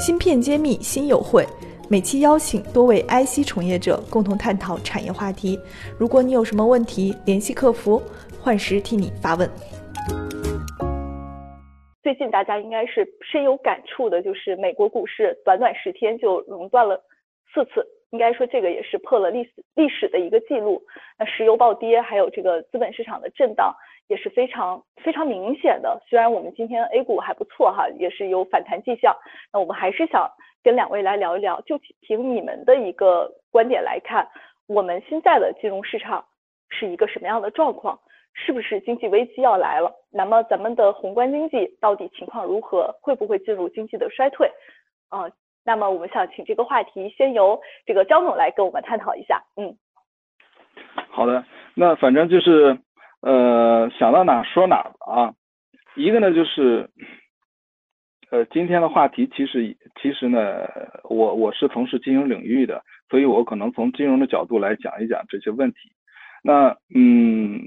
芯片揭秘新友会，每期邀请多位 IC 从业者共同探讨产业话题。如果你有什么问题，联系客服，幻时替你发问。最近大家应该是深有感触的，就是美国股市短短十天就熔断了四次，应该说这个也是破了历史历史的一个记录。那石油暴跌，还有这个资本市场的震荡也是非常非常明显的。虽然我们今天 A 股还不错哈，也是有反弹迹象，那我们还是想跟两位来聊一聊，就凭你们的一个观点来看，我们现在的金融市场是一个什么样的状况？是不是经济危机要来了？那么咱们的宏观经济到底情况如何？会不会进入经济的衰退？啊，那么我们想请这个话题先由这个张总来跟我们探讨一下。嗯，好的，那反正就是呃想到哪说哪啊。一个呢就是呃今天的话题其实其实呢我我是从事金融领域的，所以我可能从金融的角度来讲一讲这些问题。那嗯。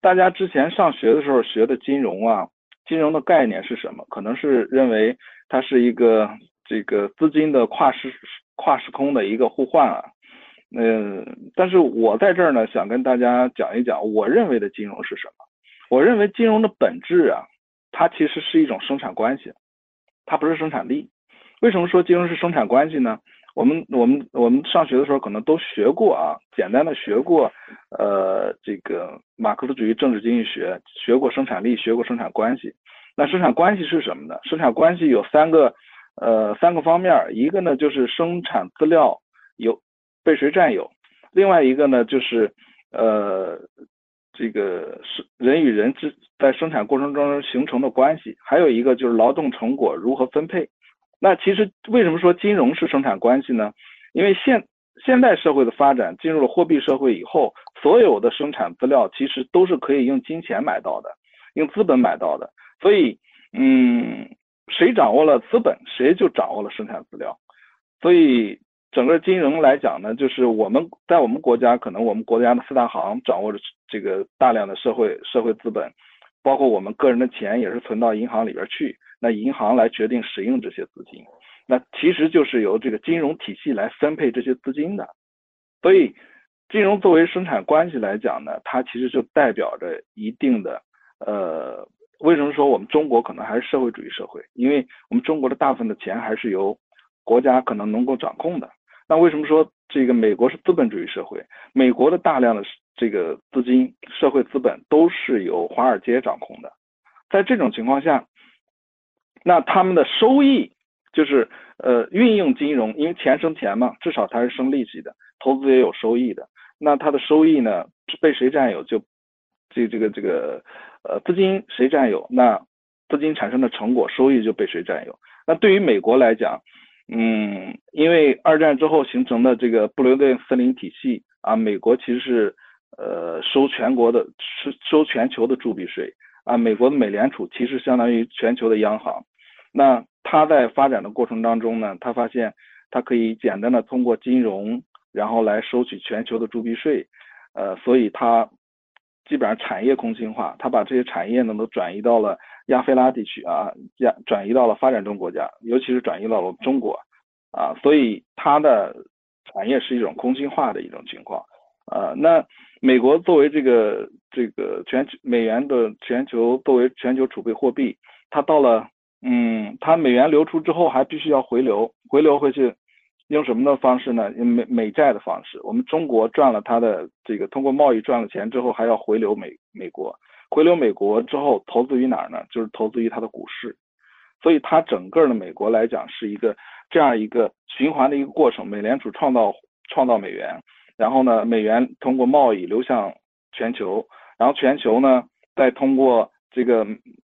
大家之前上学的时候学的金融啊，金融的概念是什么？可能是认为它是一个这个资金的跨时跨时空的一个互换啊。嗯，但是我在这儿呢，想跟大家讲一讲我认为的金融是什么。我认为金融的本质啊，它其实是一种生产关系，它不是生产力。为什么说金融是生产关系呢？我们我们我们上学的时候可能都学过啊，简单的学过，呃，这个马克思主义政治经济学，学过生产力，学过生产关系。那生产关系是什么呢？生产关系有三个，呃，三个方面，一个呢就是生产资料有被谁占有，另外一个呢就是呃，这个是人与人之在生产过程中形成的关系，还有一个就是劳动成果如何分配。那其实为什么说金融是生产关系呢？因为现现代社会的发展进入了货币社会以后，所有的生产资料其实都是可以用金钱买到的，用资本买到的。所以，嗯，谁掌握了资本，谁就掌握了生产资料。所以，整个金融来讲呢，就是我们在我们国家，可能我们国家的四大行掌握着这个大量的社会社会资本，包括我们个人的钱也是存到银行里边去。那银行来决定使用这些资金，那其实就是由这个金融体系来分配这些资金的。所以，金融作为生产关系来讲呢，它其实就代表着一定的呃，为什么说我们中国可能还是社会主义社会？因为我们中国的大部分的钱还是由国家可能能够掌控的。那为什么说这个美国是资本主义社会？美国的大量的这个资金、社会资本都是由华尔街掌控的。在这种情况下，那他们的收益就是呃运用金融，因为钱生钱嘛，至少它是生利息的，投资也有收益的。那它的收益呢被谁占有？就这这个这个呃资金谁占有？那资金产生的成果收益就被谁占有？那对于美国来讲，嗯，因为二战之后形成的这个布雷顿森林体系啊，美国其实是呃收全国的收收全球的铸币税。啊，美国的美联储其实相当于全球的央行，那它在发展的过程当中呢，它发现它可以简单的通过金融，然后来收取全球的铸币税，呃，所以它基本上产业空心化，它把这些产业呢都转移到了亚非拉地区啊，亚转移到了发展中国家，尤其是转移到了中国，啊，所以它的产业是一种空心化的一种情况。呃，那美国作为这个这个全球美元的全球作为全球储备货币，它到了嗯，它美元流出之后还必须要回流，回流回去用什么的方式呢？用美美债的方式。我们中国赚了它的这个通过贸易赚了钱之后，还要回流美美国，回流美国之后投资于哪儿呢？就是投资于它的股市。所以它整个的美国来讲是一个这样一个循环的一个过程。美联储创造创造美元。然后呢，美元通过贸易流向全球，然后全球呢再通过这个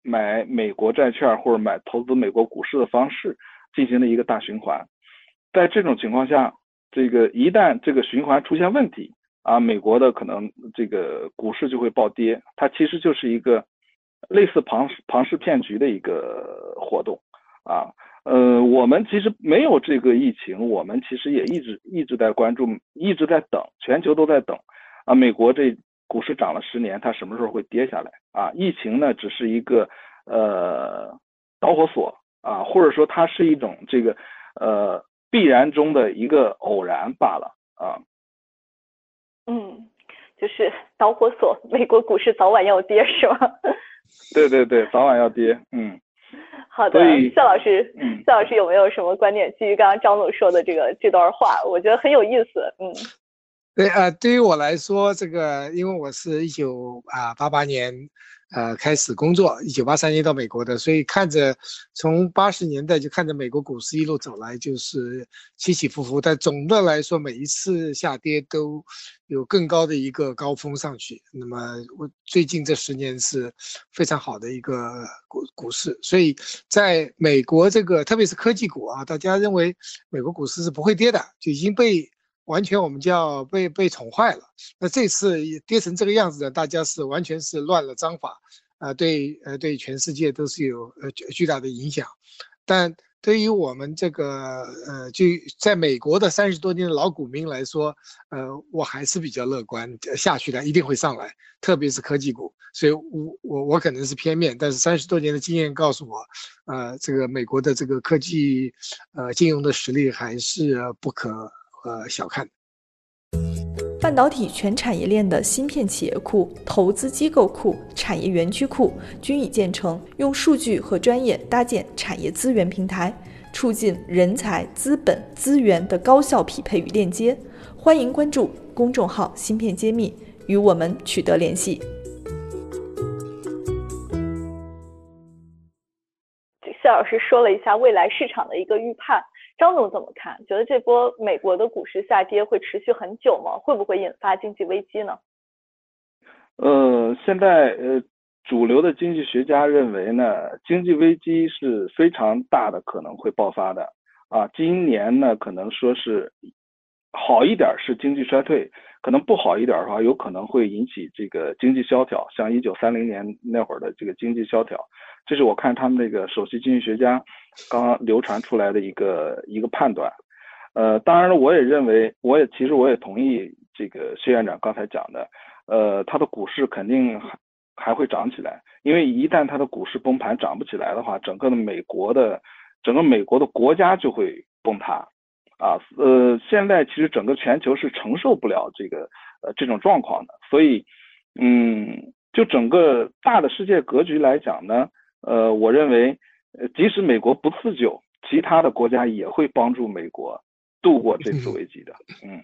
买美国债券或者买投资美国股市的方式进行了一个大循环。在这种情况下，这个一旦这个循环出现问题啊，美国的可能这个股市就会暴跌。它其实就是一个类似庞庞氏骗局的一个活动啊。呃，我们其实没有这个疫情，我们其实也一直一直在关注，一直在等，全球都在等啊。美国这股市涨了十年，它什么时候会跌下来啊？疫情呢，只是一个呃导火索啊，或者说它是一种这个呃必然中的一个偶然罢了啊。嗯，就是导火索，美国股市早晚要跌，是吗？对对对，早晚要跌。嗯。好的，夏老师，夏老师有没有什么观点？基于刚刚张总说的这个这段话，我觉得很有意思。嗯。对啊，对于我来说，这个因为我是一九啊八八年，呃开始工作，一九八三年到美国的，所以看着从八十年代就看着美国股市一路走来，就是起起伏伏，但总的来说，每一次下跌都有更高的一个高峰上去。那么我最近这十年是非常好的一个股股市，所以在美国这个特别是科技股啊，大家认为美国股市是不会跌的，就已经被。完全我们叫被被宠坏了。那这次跌成这个样子呢，大家是完全是乱了章法，啊，对，呃，对全世界都是有呃巨大的影响。但对于我们这个呃就在美国的三十多年的老股民来说，呃，我还是比较乐观，下去的一定会上来，特别是科技股。所以，我我我可能是片面，但是三十多年的经验告诉我，呃，这个美国的这个科技呃金融的实力还是不可。呃，小看半导体全产业链的芯片企业库、投资机构库、产业园区库均已建成，用数据和专业搭建产业资源平台，促进人才、资本、资源的高效匹配与链接。欢迎关注公众号“芯片揭秘”，与我们取得联系。谢老师说了一下未来市场的一个预判。张总怎么看？觉得这波美国的股市下跌会持续很久吗？会不会引发经济危机呢？呃，现在呃，主流的经济学家认为呢，经济危机是非常大的可能会爆发的啊。今年呢，可能说是好一点是经济衰退，可能不好一点的话，有可能会引起这个经济萧条，像一九三零年那会儿的这个经济萧条。这是我看他们那个首席经济学家刚刚流传出来的一个一个判断，呃，当然了，我也认为，我也其实我也同意这个谢院长刚才讲的，呃，它的股市肯定还还会涨起来，因为一旦它的股市崩盘涨不起来的话，整个的美国的整个美国的国家就会崩塌，啊，呃，现在其实整个全球是承受不了这个呃这种状况的，所以，嗯，就整个大的世界格局来讲呢。呃，我认为，呃，即使美国不自救，其他的国家也会帮助美国度过这次危机的。嗯，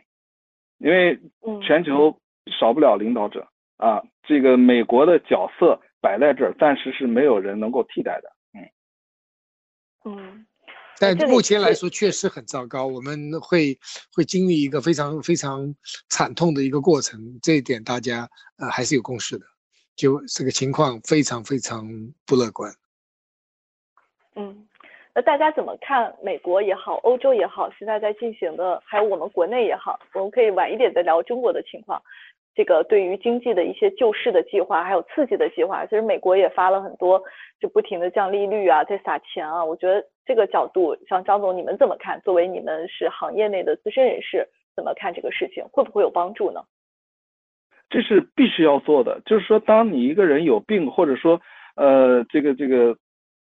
因为全球少不了领导者啊，这个美国的角色摆在这儿，暂时是没有人能够替代的。嗯嗯，但目前来说确实很糟糕，我们会会经历一个非常非常惨痛的一个过程，这一点大家呃还是有共识的。就这个情况非常非常不乐观。嗯，那大家怎么看美国也好，欧洲也好，现在在进行的，还有我们国内也好，我们可以晚一点再聊中国的情况。这个对于经济的一些救市的计划，还有刺激的计划，其实美国也发了很多，就不停的降利率啊，在撒钱啊。我觉得这个角度，像张总，你们怎么看？作为你们是行业内的资深人士，怎么看这个事情？会不会有帮助呢？这是必须要做的，就是说，当你一个人有病，或者说，呃，这个这个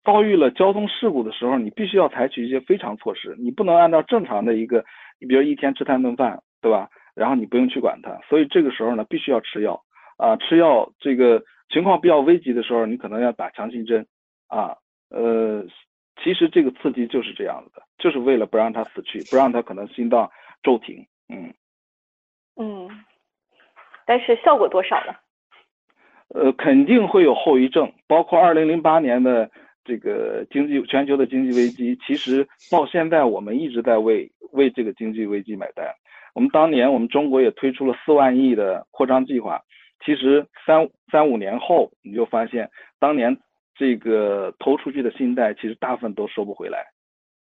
遭遇了交通事故的时候，你必须要采取一些非常措施，你不能按照正常的一个，你比如一天吃三顿饭，对吧？然后你不用去管它，所以这个时候呢，必须要吃药啊，吃药。这个情况比较危急的时候，你可能要打强心针啊。呃，其实这个刺激就是这样子的，就是为了不让他死去，不让他可能心脏骤停。嗯嗯。但是效果多少呢？呃，肯定会有后遗症，包括二零零八年的这个经济全球的经济危机。其实到现在，我们一直在为为这个经济危机买单。我们当年，我们中国也推出了四万亿的扩张计划。其实三三五年后，你就发现，当年这个投出去的信贷，其实大部分都收不回来。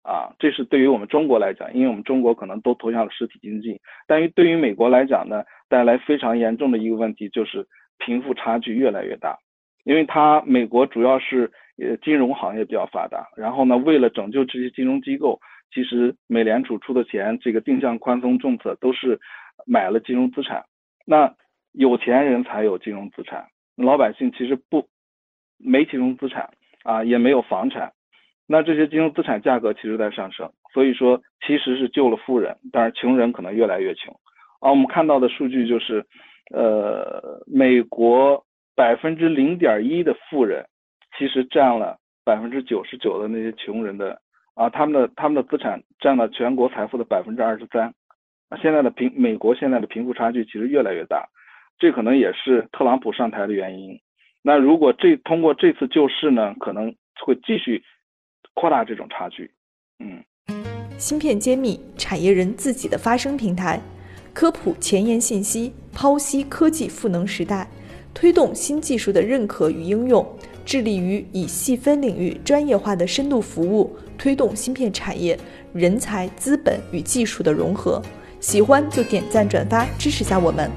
啊，这是对于我们中国来讲，因为我们中国可能都投向了实体经济，但于对于美国来讲呢，带来非常严重的一个问题就是贫富差距越来越大，因为它美国主要是呃金融行业比较发达，然后呢，为了拯救这些金融机构，其实美联储出的钱，这个定向宽松政策都是买了金融资产，那有钱人才有金融资产，老百姓其实不没金融资产啊，也没有房产。那这些金融资产价格其实在上升，所以说其实是救了富人，但是穷人可能越来越穷。啊，我们看到的数据就是，呃，美国百分之零点一的富人，其实占了百分之九十九的那些穷人的啊，他们的他们的资产占了全国财富的百分之二十三。啊，现在的贫美国现在的贫富差距其实越来越大，这可能也是特朗普上台的原因。那如果这通过这次救市呢，可能会继续扩大这种差距。嗯，芯片揭秘，产业人自己的发声平台。科普前沿信息，剖析科技赋能时代，推动新技术的认可与应用，致力于以细分领域专业化的深度服务，推动芯片产业人才、资本与技术的融合。喜欢就点赞转发支持下我们。